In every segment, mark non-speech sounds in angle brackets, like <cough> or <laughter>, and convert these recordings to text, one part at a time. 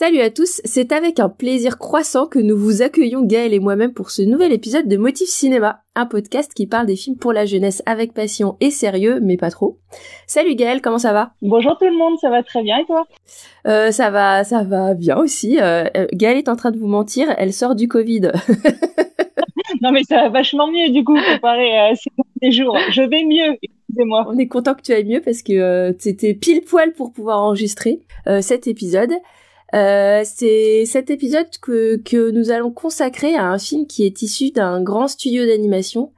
Salut à tous, c'est avec un plaisir croissant que nous vous accueillons Gaël et moi-même pour ce nouvel épisode de Motif Cinéma, un podcast qui parle des films pour la jeunesse avec passion et sérieux, mais pas trop. Salut Gaël, comment ça va? Bonjour tout le monde, ça va très bien et toi? Euh, Ça va, ça va bien aussi. Euh, euh Gaël est en train de vous mentir, elle sort du Covid. <laughs> non mais ça va vachement mieux du coup comparé à ces derniers jours. Je vais mieux. Excusez-moi. On est content que tu ailles mieux parce que euh, c'était pile poil pour pouvoir enregistrer cet épisode. Euh, c'est cet épisode que, que nous allons consacrer à un film qui est issu d'un grand studio d'animation.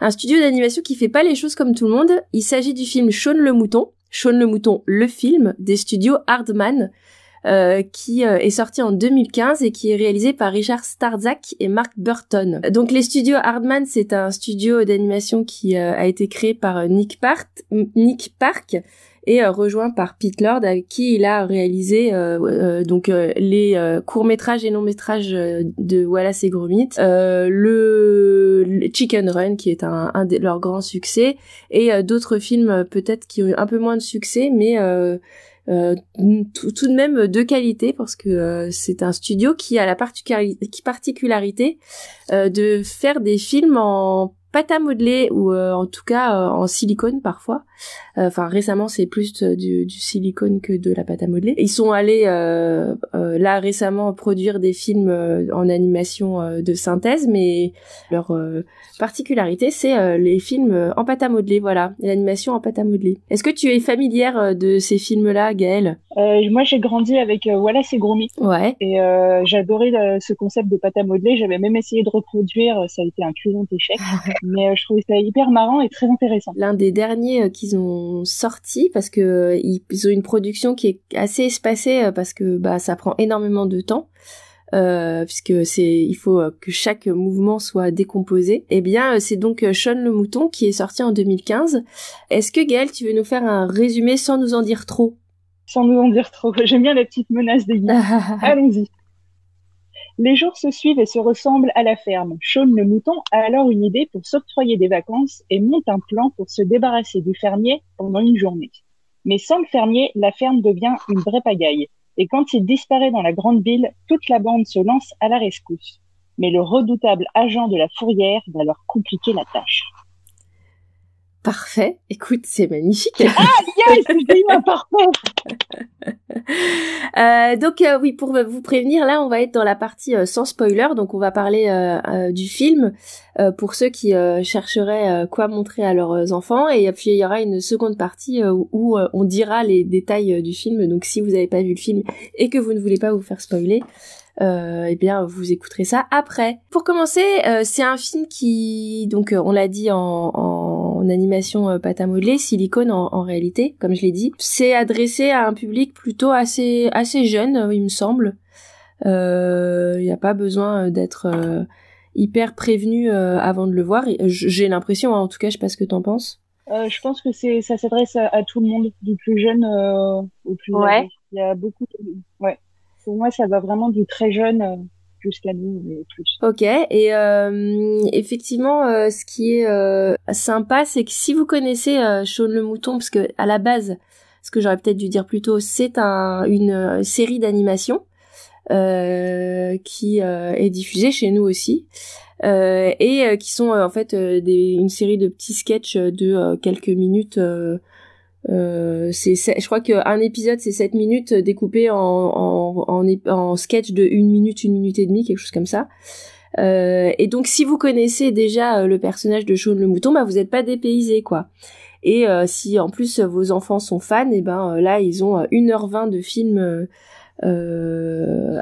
Un studio d'animation qui fait pas les choses comme tout le monde. Il s'agit du film Shaun le Mouton. Shaun le Mouton, le film des studios Hardman, euh, qui euh, est sorti en 2015 et qui est réalisé par Richard Starzak et Mark Burton. Donc les studios Hardman, c'est un studio d'animation qui euh, a été créé par Nick Park, Nick Park et euh, rejoint par Pete Lord avec qui il a réalisé euh, euh, donc les courts métrages et longs métrages de Wallace et Gromit, le, Chicken Run qui est un, un de leurs grands succès et d'autres films peut-être qui ont eu un peu moins de succès mais euh, tout, de même de qualité parce que c'est un studio qui a la particularité euh, de faire des films en pâte à modeler ou en tout cas en silicone parfois euh, enfin récemment c'est plus du, du, silicone que de la pâte à modeler. Ils sont allés euh, euh, là récemment produire des films en animation de synthèse, mais leur particularité c'est les films en pâte à modeler, voilà, l'animation en pâte à modeler. Est-ce que tu es familière de ces films-là, Gaëlle? Moi j'ai grandi avec Wallace et Gromit. Ouais. Et j'adorais ce concept de pâte à modeler. J'avais même essayé de reproduire, ça a été un cuisant échec, <laughs> mais je trouvais ça hyper marrant et très intéressant. L'un des derniers qu'ils ont sorti parce que ils, ont une production qui est assez espacée euh, parce que bah ça prend énormément de temps. Euh, puisque c'est il faut euh, que chaque mouvement soit décomposé. Eh bien, c'est donc Sean le mouton qui est sorti en 2015. Est-ce que Gaël, tu veux nous faire un résumé sans nous en dire trop? Sans nous en dire trop. J'aime bien la petite menace des guides. <laughs> Allons-y. Les jours se suivent et se ressemblent à la ferme. Sean le mouton a alors une idée pour s'octroyer des vacances et monte un plan pour se débarrasser du fermier pendant une journée. Mais sans le fermier, la ferme devient une vraie pagaille. Et quand il disparaît dans la grande ville, toute la bande se lance à la rescousse. Mais le redoutable agent de la fourrière va leur compliquer la tâche. Parfait. Écoute, c'est magnifique. Ah yes, <laughs> c'est parfait. euh, donc euh, oui, pour vous prévenir, là, on va être dans la partie euh, sans spoiler. Donc on va parler euh, du film pour ceux qui chercheraient quoi montrer à leurs enfants. Et puis il y aura une seconde partie où on dira les détails du film. Donc si vous n'avez pas vu le film et que vous ne voulez pas vous faire spoiler, euh, eh bien vous écouterez ça après. Pour commencer, c'est un film qui, donc on l'a dit en, en en animation euh, pâte à modeler, silicone en, réalité, comme je l'ai dit. C'est adressé à un public plutôt assez assez jeune, euh, il me semble. Il euh, n'y a pas besoin d'être hyper prévenu avant de le voir. J'ai l'impression, hein, en tout cas, je sais pas ce que t'en penses. je pense que c'est ça s'adresse à, tout le monde, du plus jeune au plus ouais. Il y a beaucoup. De... Ouais. Pour moi, ça va vraiment du très jeune nous mais plus. Ok, et euh, effectivement, euh, ce qui est euh, sympa, c'est que si vous connaissez euh, Shaun le Mouton, parce que à la base, ce que j'aurais peut-être dû dire plus tôt, c'est un, une série d'animation qui est diffusée chez nous aussi. et qui sont en fait des, une série de petits sketchs de quelques minutes euh, c'est, je crois qu'un épisode c'est 7 minutes découpé en, en, en, sketch de 1 minute, 1 minute et demie, quelque chose comme ça. Euh, et donc si vous connaissez déjà euh, le personnage de Shaun le mouton, bah vous n'êtes pas dépaysé quoi. Et euh, si en plus vos enfants sont fans, et ben euh, là ils ont 1h20 de film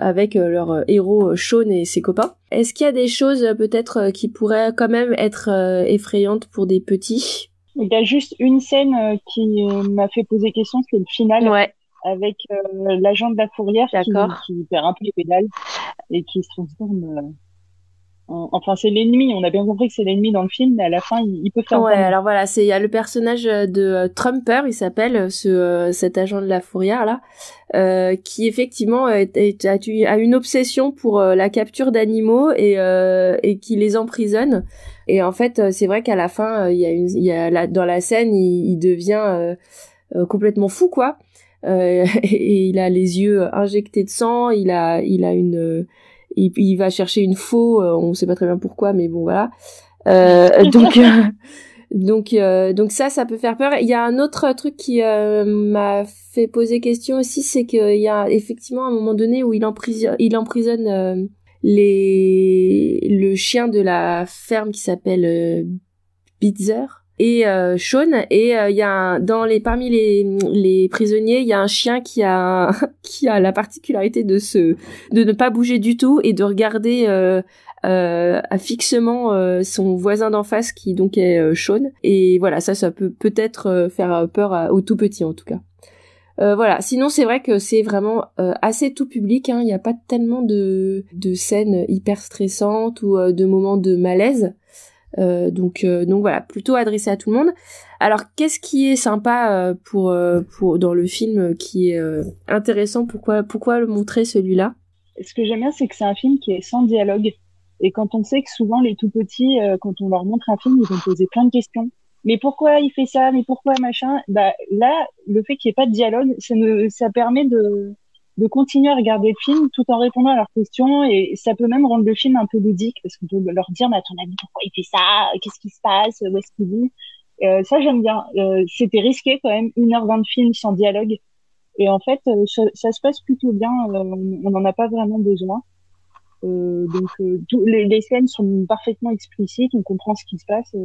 avec leur héros Shaun et ses copains. Est-ce qu'il y a des choses peut-être qui pourraient quand même être effrayantes pour des petits? Il y a juste une scène euh, qui euh, m'a fait poser question, c'est le final. Ouais. Avec euh, l'agent de la fourrière qui, qui, perd un peu les pédales et qui se transforme Enfin, c'est l'ennemi. On a bien compris que c'est l'ennemi dans le film, mais à la fin, il, peut faire. Ouais. Alors voilà, c'est il y a le personnage de Trumper, il s'appelle ce cet agent de la fourrière là, euh, qui effectivement est, a, une obsession pour la capture d'animaux et et qui les emprisonne. Et en fait, euh, c'est vrai qu'à la fin, euh, il y a une, il y a dans la scène, il, devient euh, complètement fou, quoi. <laughs> et il a les yeux injectés de sang, il a il a une il, il va chercher une faux, on sait pas très bien pourquoi mais bon voilà. <laughs> donc donc donc ça ça peut faire peur. Il y a un autre truc qui m'a fait poser question aussi, c'est qu'il y a effectivement un moment donné où il emprisonne il emprisonne les le chien de la ferme qui s'appelle euh, Bitzer et euh, Sean et euh, il y a dans les parmi les les prisonniers il y a un chien qui a <laughs> qui a la particularité de se de ne pas bouger du tout et de regarder euh, euh, fixement son voisin d'en face qui donc est Sean et voilà ça ça peut peut-être faire peur au tout petit en tout cas euh, voilà. Sinon, c'est vrai que c'est vraiment euh, assez tout public. Hein. Il n'y a pas tellement de, de scènes hyper stressantes ou euh, de moments de malaise. Donc, donc voilà, plutôt adressé à tout le monde. Alors, qu'est-ce qui est sympa pour pour dans le film qui est intéressant? Pourquoi pourquoi le montrer celui-là? Ce que j'aime bien, c'est que c'est un film qui est sans dialogue. Et quand on sait que souvent les tout petits, quand on leur montre un film, ils vont poser plein de questions mais pourquoi il fait ça, mais pourquoi machin? Bah là, le fait qu'il n'y ait pas de dialogue, ça, ça permet de, de continuer à regarder le film tout en répondant à leurs questions. Et ça peut même rendre le film un peu ludique parce qu'on peut leur dire mais à ton avis pourquoi il fait ça? Qu'est-ce qui se passe? Où est-ce qu'il vit? Euh, ça j'aime bien. Euh, c'était risqué quand même une heure vingt de film sans dialogue. Et en fait euh, ça, ça, se passe plutôt bien. Euh, on n'en a pas vraiment besoin. Donc les, les, scènes sont parfaitement explicites. On comprend ce qui se passe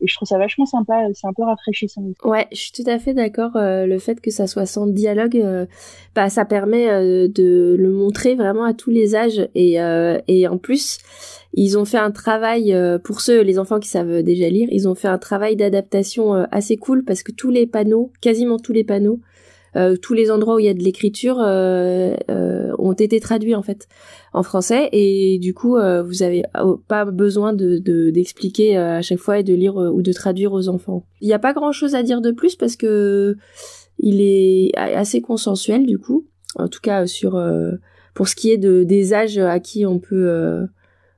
et je trouve ça vachement sympa c'est un peu rafraîchissant ouais je suis tout à fait d'accord euh, le fait que ça soit sans dialogue euh, bah ça permet euh, de le montrer vraiment à tous les âges. Et et en plus ils ont fait un travail pour ceux les enfants qui savent déjà lire ils ont fait un travail d'adaptation assez cool parce que tous les panneaux quasiment tous les panneaux euh, tous les endroits où il y a de l'écriture euh, euh, ont été traduits en fait en français et du coup vous avez pas besoin de d'expliquer à chaque fois et de lire ou de traduire aux enfants. Il n'y a pas grand chose à dire de plus parce que il est assez consensuel du coup, en tout cas sur pour ce qui est de des âges à qui on peut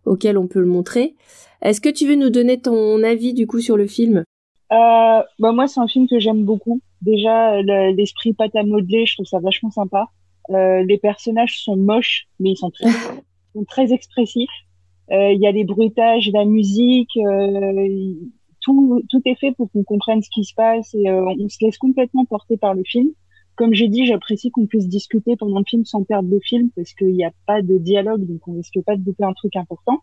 auxquels on peut le montrer. Est-ce que tu veux nous donner ton avis du coup sur le film? Euh, bah moi, c'est un film que j'aime beaucoup. Déjà, l'esprit pâte à modeler, je trouve ça vachement sympa. Euh, les personnages sont moches, mais ils sont très, <laughs> sont très expressifs. Euh, il y a les bruitages, la musique, euh, tout, tout est fait pour qu'on comprenne ce qui se passe et euh, on se laisse complètement porter par le film. Comme j'ai dit, j'apprécie qu'on puisse discuter pendant le film sans perdre le film parce qu'il n'y a pas de dialogue, donc on risque pas de louper un truc important.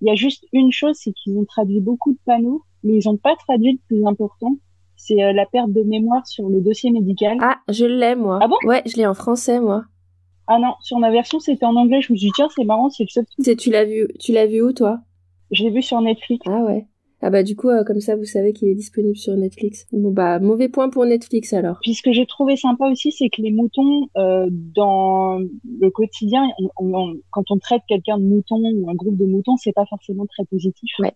Il y a juste une chose, c'est qu'ils ont traduit beaucoup de panneaux mais ils n'ont pas traduit le plus important. C'est euh, la perte de mémoire sur le dossier médical. Ah, je l'ai moi. Ah bon? Ouais, je l'ai en français moi. Ah non, sur ma version c'était en anglais. Je me suis dit tiens c'est marrant, c'est le seul. Truc. Tu l'as vu, tu l'as vu où toi? Je l'ai vu sur Netflix. Ah ouais. Ah bah du coup euh, comme ça vous savez qu'il est disponible sur Netflix. Bon bah mauvais point pour Netflix alors. Puis ce que j'ai trouvé sympa aussi c'est que les moutons euh, dans le quotidien quand on traite quelqu'un de mouton ou un groupe de moutons c'est pas forcément très positif. Ouais.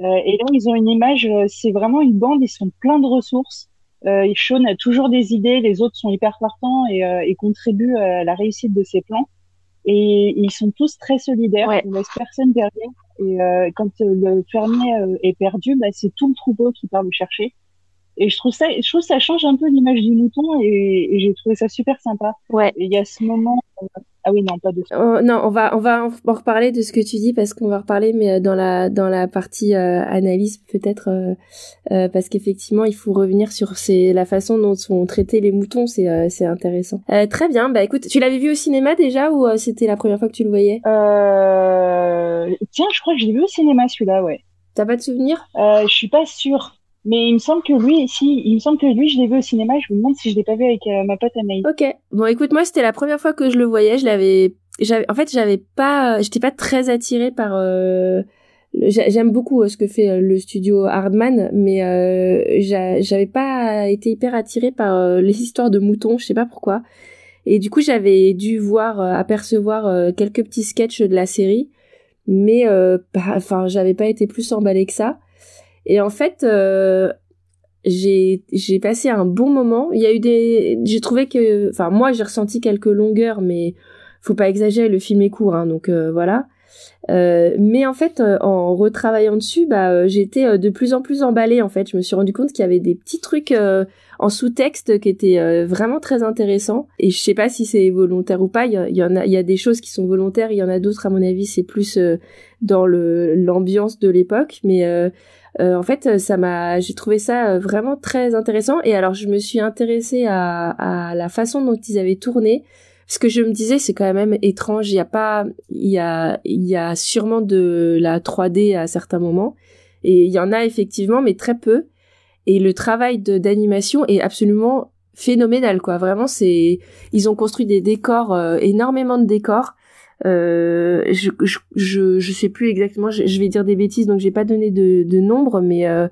Euh, et là, ils ont une image, euh, c'est vraiment une bande, ils sont pleins de ressources. Euh, Sean a toujours des idées, les autres sont hyper partants et, euh, et contribuent à la réussite de ses plans. Et ils sont tous très solidaires, ouais. on laisse personne derrière. Et euh, quand le fermier est perdu, bah, c'est tout le troupeau qui part le chercher. Et je trouve ça, je trouve ça change un peu l'image du mouton et, et j'ai trouvé ça super sympa. Ouais. Il y a ce moment, ah oui, non, pas de oh, non, on va, on va en reparler de ce que tu dis parce qu'on va reparler, mais euh, dans la, dans la partie euh, analyse peut-être, euh, euh, parce qu'effectivement, il faut revenir sur la façon dont sont traités les moutons, c'est, euh, c'est intéressant. très bien, bah écoute, tu l'avais vu au cinéma déjà ou c'était la première fois que tu le voyais? Tiens, je crois que je l'ai vu au cinéma celui-là, ouais. T'as pas de souvenir? Je suis pas sûre. Mais il me semble que lui, si, il me semble que lui, je l'ai vu au cinéma. Je me demande si je l'ai pas vu avec euh, ma pote Anaïs. Ok. Bon, écoute, moi, c'était la première fois que je le voyais. Je l'avais, j'avais, en fait, j'avais pas, j'étais pas très attirée par. Euh... J'aime beaucoup euh, ce que fait euh, le studio Hardman, mais j'avais pas été hyper attirée par les histoires de moutons. Je sais pas pourquoi. Et du coup, j'avais dû voir, apercevoir quelques petits sketchs de la série, mais enfin, j'avais pas été plus emballée que ça. Et en fait, euh, j'ai j'ai passé un bon moment. Il y a eu des, j'ai trouvé que, enfin moi j'ai ressenti quelques longueurs, mais faut pas exagérer, le film est court, hein, donc euh, voilà. mais en fait, en retravaillant dessus, bah, j'étais de plus en plus emballée. En fait, je me suis rendu compte qu'il y avait des petits trucs en sous-texte qui étaient vraiment très intéressants. Et je sais pas si c'est volontaire ou pas. Il y, en a, il y a des choses qui sont volontaires. Il y en a d'autres, à mon avis, c'est plus dans le l'ambiance de l'époque. Mais euh, en fait, ça m'a, j'ai trouvé ça euh, vraiment très intéressant. Et alors, je me suis intéressée à, à la façon dont ils avaient tourné. Ce que je me disais, c'est quand même étrange. Il y a pas, il y a, il y a sûrement de la 3D à certains moments. Et il y en a effectivement, mais très peu. Et le travail d'animation est absolument phénoménal, quoi. Vraiment, c'est, ils ont construit des décors, euh, énormément de décors. Euh, je, je, je, sais plus exactement, je, vais dire des bêtises, donc j'ai pas donné de, de nombre, mais euh,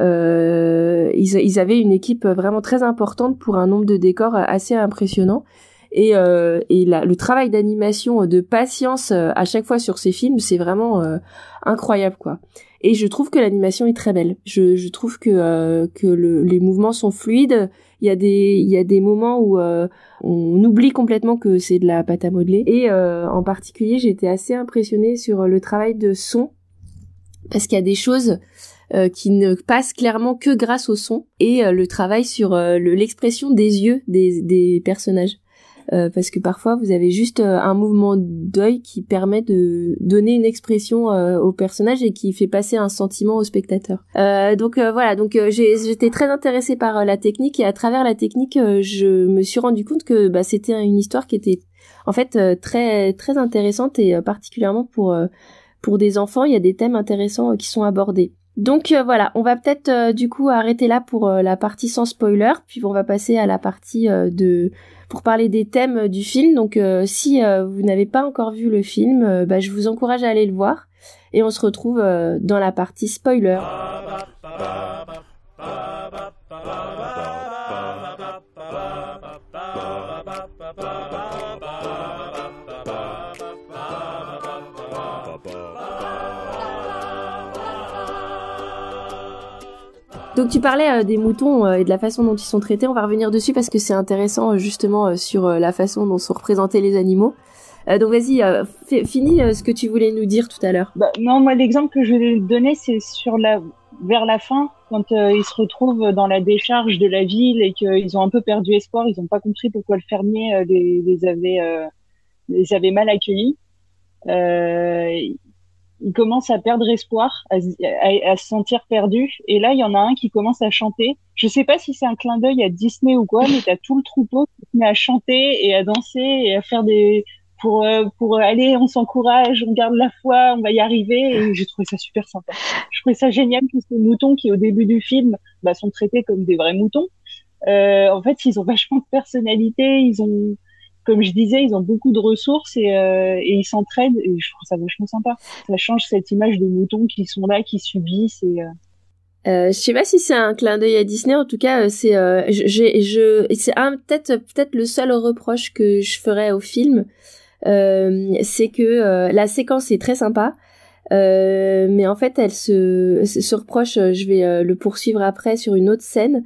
euh, ils, avaient une équipe vraiment très importante pour un nombre de décors assez impressionnant. Et, euh, et la, le travail d'animation, de patience euh, à chaque fois sur ces films, c'est vraiment euh, incroyable, quoi. Et je trouve que l'animation est très belle. Je, je trouve que que le, les mouvements sont fluides. Il y a des il y a des moments où on oublie complètement que c'est de la pâte à modeler. Et euh, en particulier, été assez impressionnée sur le travail de son, parce qu'il y a des choses euh, qui ne passent clairement que grâce au son, et euh, le travail sur l'expression des yeux des, des personnages. Euh, parce que parfois vous avez juste euh, un mouvement d'œil qui permet de donner une expression euh, au personnage et qui fait passer un sentiment au spectateur. donc voilà, donc j'étais très intéressée par la technique et à travers la technique, je me suis rendu compte que bah, c'était une histoire qui était en fait très très intéressante et particulièrement pour pour des enfants, il y a des thèmes intéressants qui sont abordés. Donc voilà, on va peut-être du coup arrêter là pour la partie sans spoiler, puis on va passer à la partie de pour parler des thèmes du film. Donc euh, si euh, vous n'avez pas encore vu le film, euh, bah, je vous encourage à aller le voir. Et on se retrouve dans la partie spoiler. Donc tu parlais euh, des moutons euh, et de la façon dont ils sont traités. On va revenir dessus parce que c'est intéressant euh, justement sur la façon dont sont représentés les animaux. donc vas-y, finis ce que tu voulais nous dire tout à l'heure. Bah, non, moi l'exemple que je vais donner, c'est sur la vers la fin, quand ils se retrouvent dans la décharge de la ville et qu'ils ont un peu perdu espoir, ils n'ont pas compris pourquoi le fermier les, avait les avait mal accueillis. Il commence à perdre espoir, à, se sentir perdu. Et là, il y en a un qui commence à chanter. Je sais pas si c'est un clin d'œil à Disney ou quoi, mais t'as tout le troupeau qui se met à chanter et à danser et à faire des pour euh, pour aller, on s'encourage, on garde la foi, on va y arriver. Et j'ai trouvé ça super sympa. Je trouvais ça génial que ces moutons qui au début du film bah, sont traités comme des vrais moutons. Euh, en fait, ils ont vachement de personnalité, ils ont comme je disais, ils ont beaucoup de ressources et, euh, et ils s'entraident et je trouve ça vachement sympa. Ça change cette image de moutons qui sont là, qui subissent et euh... Euh, je sais pas si c'est un clin d'œil à Disney. En tout cas, euh, c'est peut-être peut-être le seul reproche que je ferais au film, c'est que la séquence est très sympa. Euh, mais en fait, elle se, se reproche, euh, je vais euh, le poursuivre après sur une autre scène.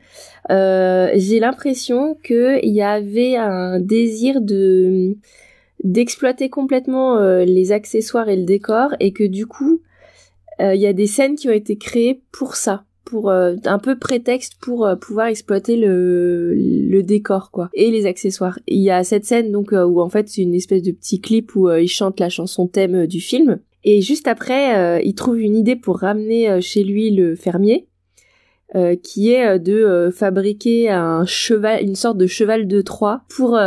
Euh, J'ai l'impression qu'il y avait un désir de d'exploiter complètement les accessoires et le décor et que du coup, il y a des scènes qui ont été créées pour ça pour un peu prétexte pour pouvoir exploiter le, le décor quoi et les accessoires. Il y a cette scène donc où en fait c'est une espèce de petit clip où il chante la chanson thème du film et juste après, euh, il trouve une idée pour ramener euh, chez lui le fermier, euh, qui est de fabriquer un cheval, une sorte de cheval de Troie pour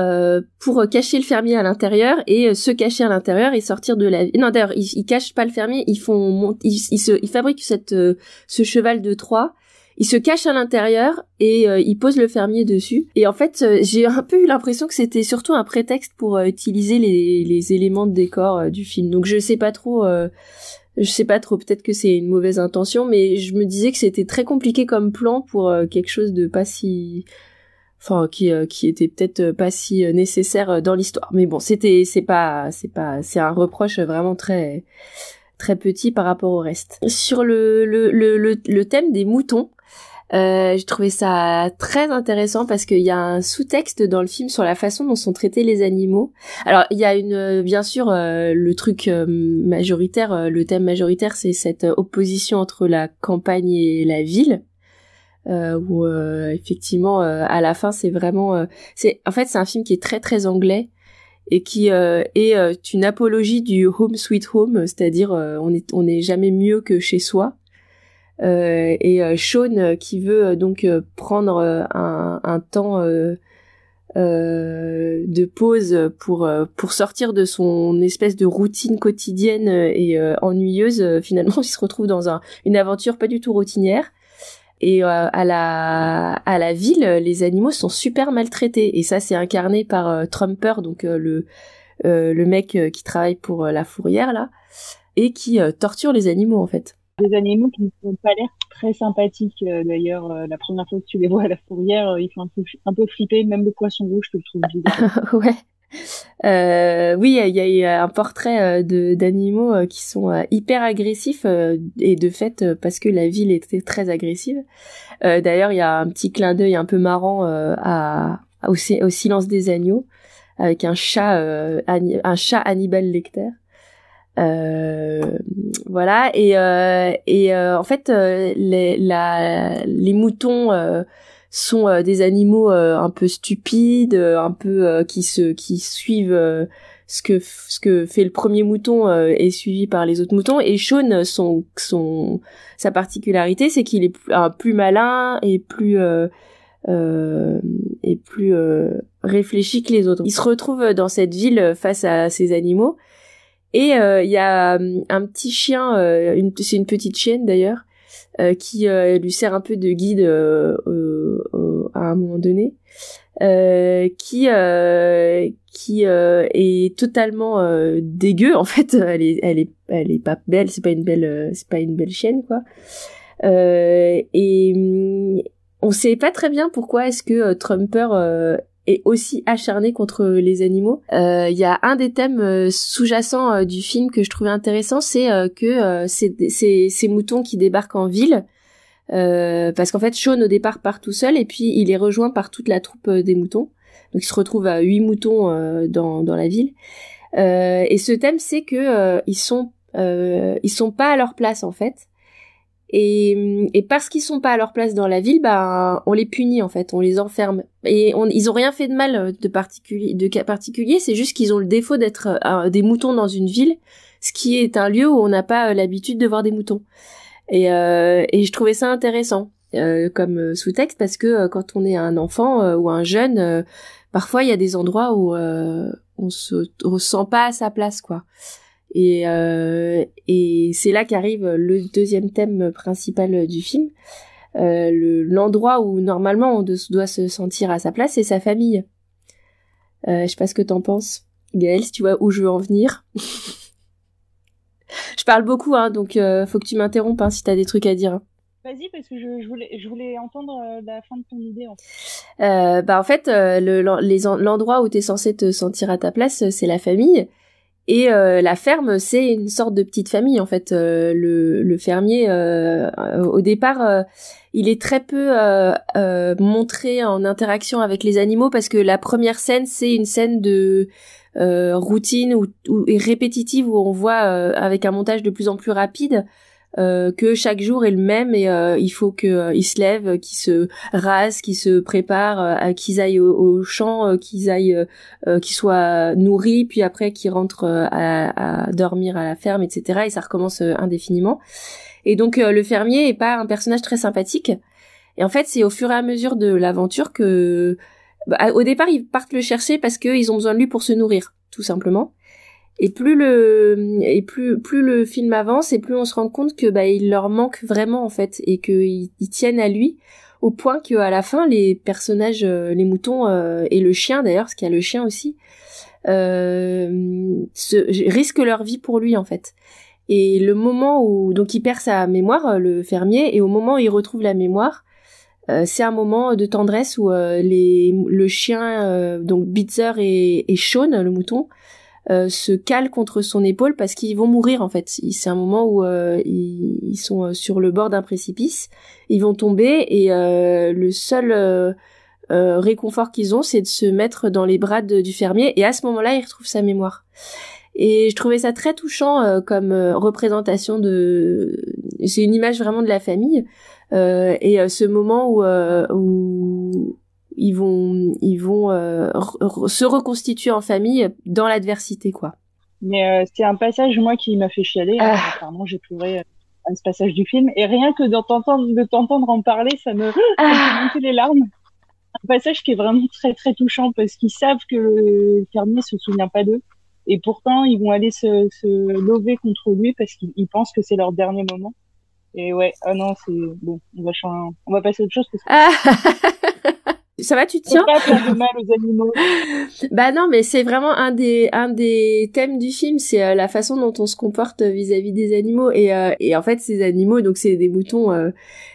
pour cacher le fermier à l'intérieur et se cacher à l'intérieur et sortir de la. Non d'ailleurs, ils, ils cachent pas le fermier, ils font, ils, ils, se, ils fabriquent cette ce cheval de Troie il se cache à l'intérieur et euh, il pose le fermier dessus. Et en fait, euh, j'ai un peu eu l'impression que c'était surtout un prétexte pour euh, utiliser les, éléments de décor du film. Donc je sais pas trop. je sais pas trop, peut-être que c'est une mauvaise intention, mais je me disais que c'était très compliqué comme plan pour quelque chose de pas si, enfin qui qui était peut-être pas si nécessaire dans l'histoire. Mais bon, c'était c'est pas c'est pas c'est un reproche vraiment très très petit par rapport au reste. Sur le le le, le thème des moutons, Euh, j'ai trouvé ça très intéressant parce qu'il y a un sous-texte dans le film sur la façon dont sont traités les animaux. Alors il y a une, bien sûr, euh, le truc euh, majoritaire, euh, le thème majoritaire, c'est cette opposition entre la campagne et la ville. où effectivement, à la fin, c'est vraiment, c'est, en fait, c'est un film qui est très très anglais et qui est une apologie du home sweet home, c'est-à-dire on est on n'est jamais mieux que chez soi. Euh, et euh, Sean euh, qui veut donc prendre un, un temps de pause pour pour sortir de son espèce de routine quotidienne et ennuyeuse. finalement, <laughs> il se retrouve dans un, une aventure pas du tout routinière. Et à la à la ville, les animaux sont super maltraités. Et ça, c'est incarné par Trumper, donc le le mec qui travaille pour la fourrière là, et qui torture les animaux en fait des animaux qui ne font pas l'air très sympathiques. Euh, d'ailleurs, euh, la première fois que tu les vois à la fourrière, euh, ils font un peu, un flipper. Même le poisson rouge, je le trouve bizarre. <laughs> ouais. Euh, oui, il y, a un portrait d'animaux qui sont hyper agressifs et de fait parce que la ville était très agressive. D'ailleurs, il y a un petit clin d'œil un peu marrant au, au, silence des agneaux avec un chat, un chat Hannibal Lecter. Euh, voilà et euh, et euh, en fait les la, les moutons sont des animaux un peu stupides, un peu qui se qui suivent ce que ce que fait le premier mouton est suivi par les autres moutons et Sean son son sa particularité c'est qu'il est plus, plus malin et plus euh, et plus réfléchi que les autres. Il se retrouve dans cette ville face à ces animaux et euh, il y a euh, un petit chien, euh, c'est une petite chienne d'ailleurs, qui lui sert un peu de guide à un moment donné. qui qui est totalement dégueu en fait <laughs> elle est elle est elle est pas belle c'est pas une belle c'est pas une belle chienne quoi et mm, on sait pas très bien pourquoi est-ce que Trumper est aussi acharné contre les animaux. Euh, il y a un des thèmes euh, sous-jacents euh, du film que je trouvais intéressant, c'est que c'est ces moutons qui débarquent en ville. parce qu'en fait, Sean au départ part tout seul et puis il est rejoint par toute la troupe des moutons. Donc il se retrouve à huit moutons dans, dans la ville. et ce thème, c'est que ils sont ils sont pas à leur place en fait. Et, et parce qu'ils sont pas à leur place dans la ville, bah on les punit en fait, on les enferme. Et on, ils ont rien fait de mal euh, de particulier, de cas particulier, c'est juste qu'ils ont le défaut d'être euh, des moutons dans une ville, ce qui est un lieu où on n'a pas euh, l'habitude de voir des moutons. Et, euh, et je trouvais ça intéressant comme sous-texte parce que quand on est un enfant ou un jeune, parfois il y a des endroits où on se ressent pas à sa place quoi. Et, euh, et c'est là qu'arrive le deuxième thème principal du film. Euh, l'endroit où normalement on doit se sentir à sa place, c'est sa famille. Euh, je sais pas ce que t'en penses, Gaëlle, si tu vois où je veux en venir. <laughs> je parle beaucoup, hein, donc euh, faut que tu m'interrompes hein, si t'as des trucs à dire. Vas-y, parce que je, je, voulais, je voulais entendre la fin de ton idée. En fait. Bah en fait, l'endroit où t'es censé te sentir à ta place, c'est la famille. Et euh, la ferme, c'est une sorte de petite famille en fait. Euh, le, le, fermier, euh, au départ, il est très peu montré en interaction avec les animaux parce que la première scène, c'est une scène de routine ou, ou répétitive où on voit avec un montage de plus en plus rapide euh, que chaque jour est le même et euh, il faut que euh, se lèvent, qu'ils se rasent, qu'ils se préparent, qu'ils aillent au, champ, qu'ils aillent, qu'ils soient nourris, puis après qu'ils rentrent à, à, dormir à la ferme, etc. Et ça recommence indéfiniment. Et donc le fermier est pas un personnage très sympathique. Et en fait, c'est au fur et à mesure de l'aventure que, bah, au départ, ils partent le chercher parce qu'ils ont besoin de lui pour se nourrir, tout simplement. Et plus le et plus plus le film avance et plus on se rend compte que bah il leur manque vraiment en fait et qu'ils ils tiennent à lui au point que à la fin les personnages euh, les moutons euh, et le chien d'ailleurs parce qu'il y a le chien aussi euh, se, risquent leur vie pour lui en fait. Et le moment où donc il perd sa mémoire le fermier et au moment où il retrouve la mémoire c'est un moment de tendresse où les le chien donc Bitzer et, et Sean le mouton se cale contre son épaule parce qu'ils vont mourir en fait. C'est un moment où ils, sont sur le bord d'un précipice, ils vont tomber et le seul réconfort qu'ils ont, c'est de se mettre dans les bras du fermier et à ce moment-là, ils retrouvent sa mémoire. Et je trouvais ça très touchant euh, comme euh, représentation de. C'est une image vraiment de la famille euh, et euh, ce moment où où ils vont ils vont se reconstituer en famille dans l'adversité quoi. Mais c'est un passage moi qui m'a fait chialer. Hein. Ah. Apparemment j'ai trouvé ce passage du film et rien que de t'entendre en parler ça me, ah. ça me les larmes un passage qui est vraiment très très touchant parce qu'ils savent que le fermier se souvient pas d'eux et pourtant, ils vont aller se, se lever contre lui parce qu'ils pensent que c'est leur dernier moment. Et ouais, ah non, c'est bon, on va changer, on va passer à autre chose. Parce que... Ah <laughs> Ça va, tu tiens pas faire de mal aux animaux. <laughs> bah non, mais c'est vraiment un des un des thèmes du film, c'est euh, la façon dont on se comporte vis-à-vis des animaux et euh, et en fait ces animaux, donc c'est des moutons, euh,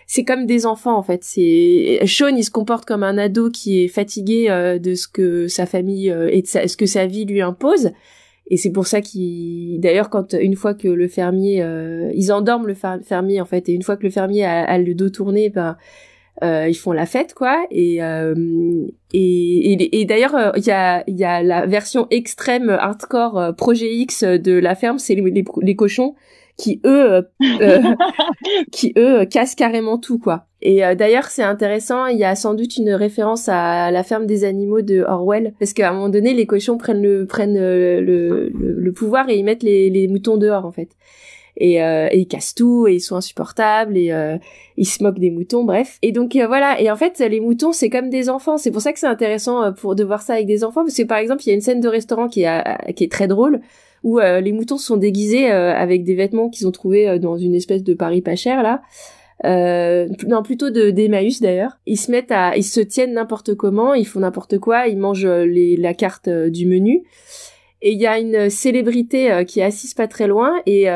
c'est comme des enfants en fait. C'est Sean, il se comporte comme un ado qui est fatigué de ce que sa famille et de ce que sa vie lui impose et c'est pour ça qu'ils, d'ailleurs, quand une fois que le fermier, euh, ils endorment le fermier en fait, et une fois que le fermier a, le dos tourné, ben euh, ils font la fête quoi. Et euh, et, et, d'ailleurs, euh, il y a il y a la version extrême hardcore euh, Projet X de la ferme, c'est les, les, cochons qui eux <laughs> qui eux cassent carrément tout quoi. Et euh, d'ailleurs, c'est intéressant, il y a sans doute une référence à la ferme des animaux de Orwell, parce qu'à un moment donné, les cochons prennent le prennent euh, le, le, pouvoir et ils mettent les, les moutons dehors en fait. Et, euh, ils cassent tout et ils sont insupportables et euh, ils se moquent des moutons bref. Et donc voilà. Et en fait les moutons c'est comme des enfants. C'est pour ça que c'est intéressant pour de voir ça avec des enfants. Parce que par exemple il y a une scène de restaurant qui est qui est très drôle où les moutons sont déguisés avec des vêtements qu'ils ont trouvés dans une espèce de Paris pas cher là. Euh, non plutôt de d'Emmaüs d'ailleurs. Ils se mettent à, ils se tiennent n'importe comment, ils font n'importe quoi, ils mangent euh, les, la carte euh, du menu. Et il y a une célébrité euh, qui est assise pas très loin et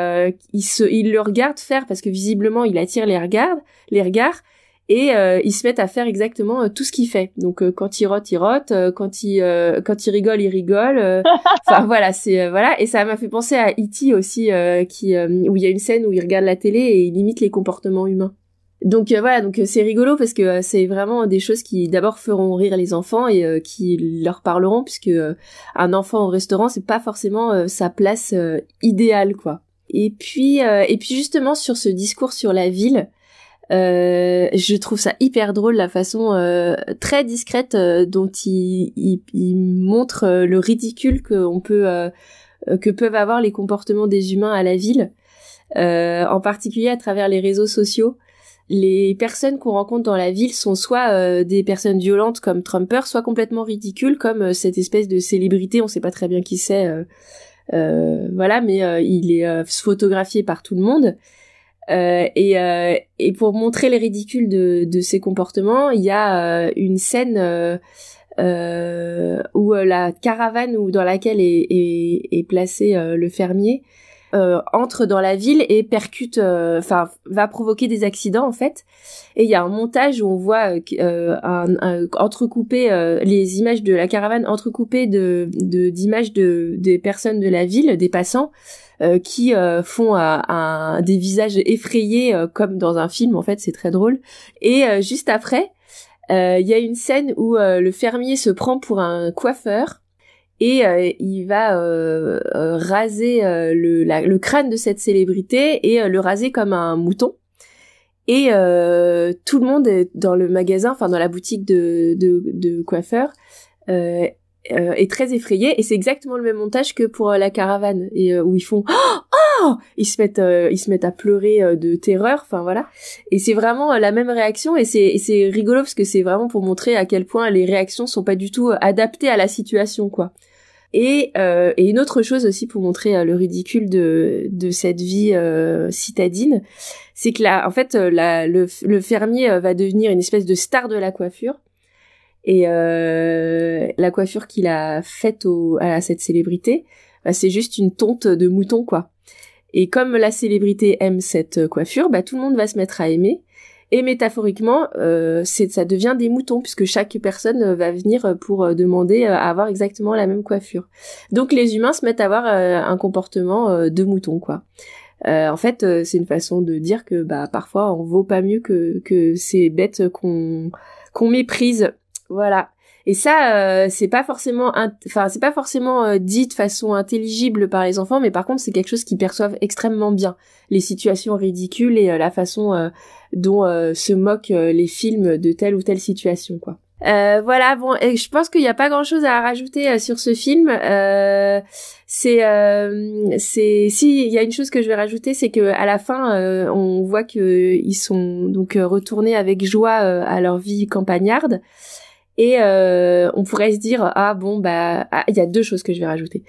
il se, il le regarde faire parce que visiblement il attire les regards, les regards. Et ils se mettent à faire exactement tout ce qu'il fait. Donc quand il rote, il rote. quand il quand il rigole, il rigole. <laughs> Enfin voilà, c'est voilà. Et ça m'a fait penser à E.T. aussi, qui où il y a une scène où il regarde la télé et il imite les comportements humains. Donc euh, voilà, donc euh, c'est rigolo parce que euh, c'est vraiment des choses qui d'abord feront rire les enfants et qui leur parleront puisque un enfant au restaurant c'est pas forcément sa place idéale quoi. Et puis et puis justement sur ce discours sur la ville, je trouve ça hyper drôle la façon très discrète dont il, il, montre le ridicule que peut que peuvent avoir les comportements des humains à la ville, en particulier à travers les réseaux sociaux les personnes qu'on rencontre dans la ville sont soit euh, des personnes violentes comme Trumper, soit complètement ridicules comme euh, cette espèce de célébrité, on sait pas très bien qui c'est, euh, voilà, mais il est photographié par tout le monde. Et, et, pour montrer les ridicules de, de ces comportements, il y a une scène où la caravane ou dans laquelle est, est, est placé le fermier euh, entre dans la ville et percute, euh, enfin va provoquer des accidents en fait. Et il y a un montage où on voit euh, un, entrecoupé les images de la caravane entrecoupées de d'images de, des personnes de la ville, des passants. qui font un, des visages effrayés comme dans un film en fait c'est très drôle et juste après il y a une scène où le fermier se prend pour un coiffeur et euh, il va euh, euh, raser le, le, crâne de cette célébrité et le raser comme un mouton. Et tout le monde est dans le magasin, enfin dans la boutique de, de, de coiffeur, est très effrayé. Et c'est exactement le même montage que pour la caravane, et où ils font oh ils se mettent ils se mettent à pleurer de terreur. Enfin voilà. Et c'est vraiment la même réaction. Et c'est c'est rigolo parce que c'est vraiment pour montrer à quel point les réactions sont pas du tout adaptées à la situation quoi. Et, euh, et une autre chose aussi pour montrer euh, le ridicule de, de cette vie euh, citadine, c'est que là, en fait, euh, la, le, le, fermier va devenir une espèce de star de la coiffure. Et la coiffure qu'il a faite à cette célébrité, bah, c'est juste une tonte de mouton, quoi. Et comme la célébrité aime cette coiffure, bah, tout le monde va se mettre à aimer. Et métaphoriquement, euh, ça devient des moutons puisque chaque personne va venir pour demander à avoir exactement la même coiffure. Donc les humains se mettent à avoir un comportement de mouton quoi. en fait, c'est une façon de dire que bah parfois on vaut pas mieux que que ces bêtes qu'on qu'on méprise. Voilà. Et ça, euh, c'est pas forcément, enfin, c'est pas forcément euh, dit de façon intelligible par les enfants, mais par contre, c'est quelque chose qu'ils perçoivent extrêmement bien. Les situations ridicules et euh, la façon dont se moquent les films de telle ou telle situation, quoi. voilà, bon, et je pense qu'il n'y a pas grand-chose à rajouter sur ce film. c'est, c'est, si, il y a une chose que je vais rajouter, c'est que à la fin, on voit que ils sont donc retournés avec joie à leur vie campagnarde. Et euh, on pourrait se dire ah bon bah ah, il y a deux choses que je vais rajouter.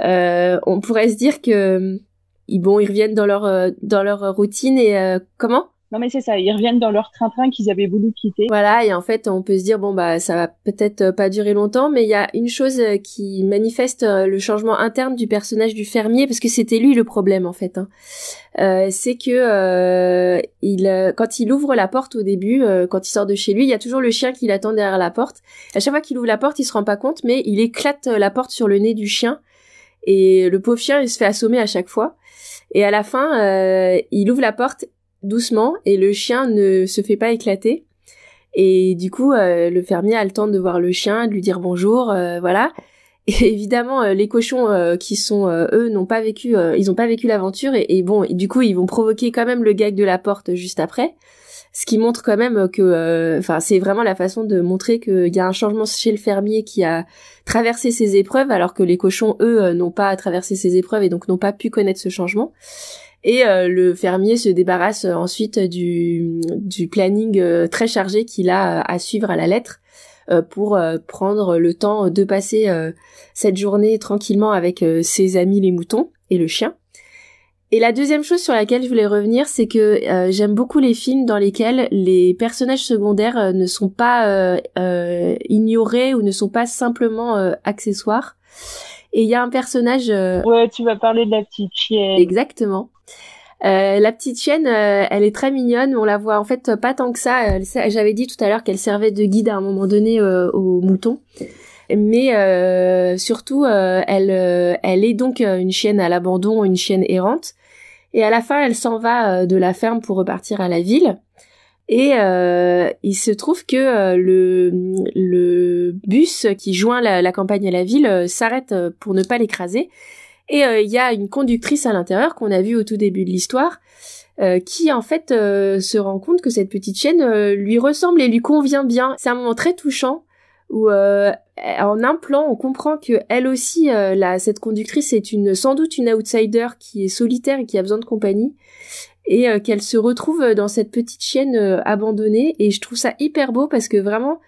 Euh, on pourrait se dire que bon ils reviennent dans leur euh, dans leur routine et euh, comment? Non mais c'est ça, ils reviennent dans leur train-train qu'ils avaient voulu quitter. Voilà, et en fait, on peut se dire bon bah ça va peut-être euh, pas durer longtemps, mais il y a une chose euh, qui manifeste euh, le changement interne du personnage du fermier parce que c'était lui le problème en fait. Hein. C'est que il quand il ouvre la porte au début, quand il sort de chez lui, il y a toujours le chien qui l'attend derrière la porte. À chaque fois qu'il ouvre la porte, il se rend pas compte, mais il éclate la porte sur le nez du chien et le pauvre chien il se fait assommer à chaque fois. Et à la fin, il ouvre la porte doucement et le chien ne se fait pas éclater. Et du coup, euh, le fermier a le temps de voir le chien, de lui dire bonjour, euh, voilà. <laughs> Et évidemment, euh, les cochons qui sont eux n'ont pas vécu, ils n'ont pas vécu l'aventure et, bon, du coup, ils vont provoquer quand même le gag de la porte juste après, ce qui montre quand même que, enfin, c'est vraiment la façon de montrer qu'il y a un changement chez le fermier qui a traversé ces épreuves, alors que les cochons eux n'ont pas traversé ces épreuves et donc n'ont pas pu connaître ce changement. Et euh, le fermier se débarrasse euh, ensuite du, du planning euh, très chargé qu'il a à suivre à la lettre pour prendre le temps de passer cette journée tranquillement avec ses amis les moutons et le chien. Et la deuxième chose sur laquelle je voulais revenir, c'est que j'aime beaucoup les films dans lesquels les personnages secondaires ne sont pas ignorés ou ne sont pas simplement accessoires. Et il y a un personnage. Ouais, tu vas parler de la petite chienne. Exactement. Euh, la petite chienne, euh, elle est très mignonne. On la voit en fait pas tant que ça. J'avais dit tout à l'heure qu'elle servait de guide à un moment donné euh, aux moutons. Mais surtout, elle, est donc une chienne à l'abandon, une chienne errante. Et à la fin, elle s'en va de la ferme pour repartir à la ville. Et il se trouve que le, bus qui joint la campagne à la ville s'arrête pour ne pas l'écraser. Et euh, il y a une conductrice à l'intérieur qu'on a vue au tout début de l'histoire, euh, qui en fait euh, se rend compte que cette petite chienne lui ressemble et lui convient bien. C'est un moment très touchant où en un plan on comprend que elle aussi, cette conductrice est une sans doute une outsider qui est solitaire et qui a besoin de compagnie et qu'elle se retrouve dans cette petite chienne abandonnée et je trouve ça hyper beau parce que vraiment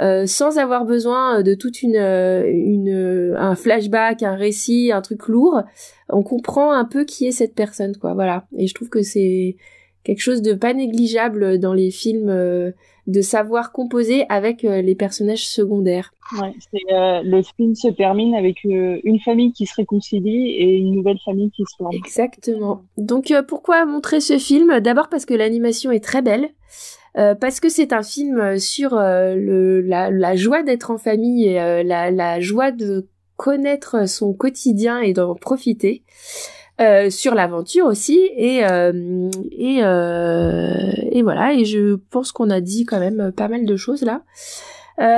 euh, sans avoir besoin de toute une, euh, une un flashback, un récit, un truc lourd, on comprend un peu qui est cette personne, quoi. Voilà. Et je trouve que c'est quelque chose de pas négligeable dans les films euh, de savoir composer avec les personnages secondaires. Ouais, le film se termine avec une famille qui se réconcilie et une nouvelle famille qui se forme. Exactement. Donc pourquoi montrer ce film? D'abord parce que l'animation est très belle. Euh, parce que c'est un film sur euh, le, la, joie d'être en famille et euh, la, la, joie de connaître son quotidien et d'en profiter. sur l'aventure aussi. Et et, et voilà. Et je pense qu'on a dit quand même pas mal de choses là.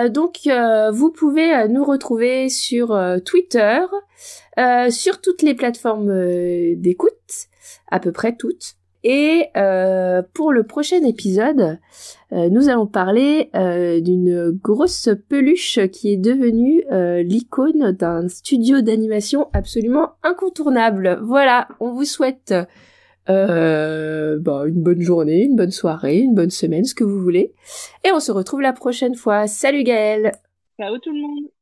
Donc vous pouvez nous retrouver sur Twitter sur toutes les plateformes d'écoute à peu près toutes et euh, pour le prochain épisode, euh, nous allons parler euh, d'une grosse peluche qui est devenue l'icône d'un studio d'animation absolument incontournable. Voilà, on vous souhaite bah, une bonne journée, une bonne soirée, une bonne semaine, ce que vous voulez. Et on se retrouve la prochaine fois. Salut Gaëlle Ciao tout le monde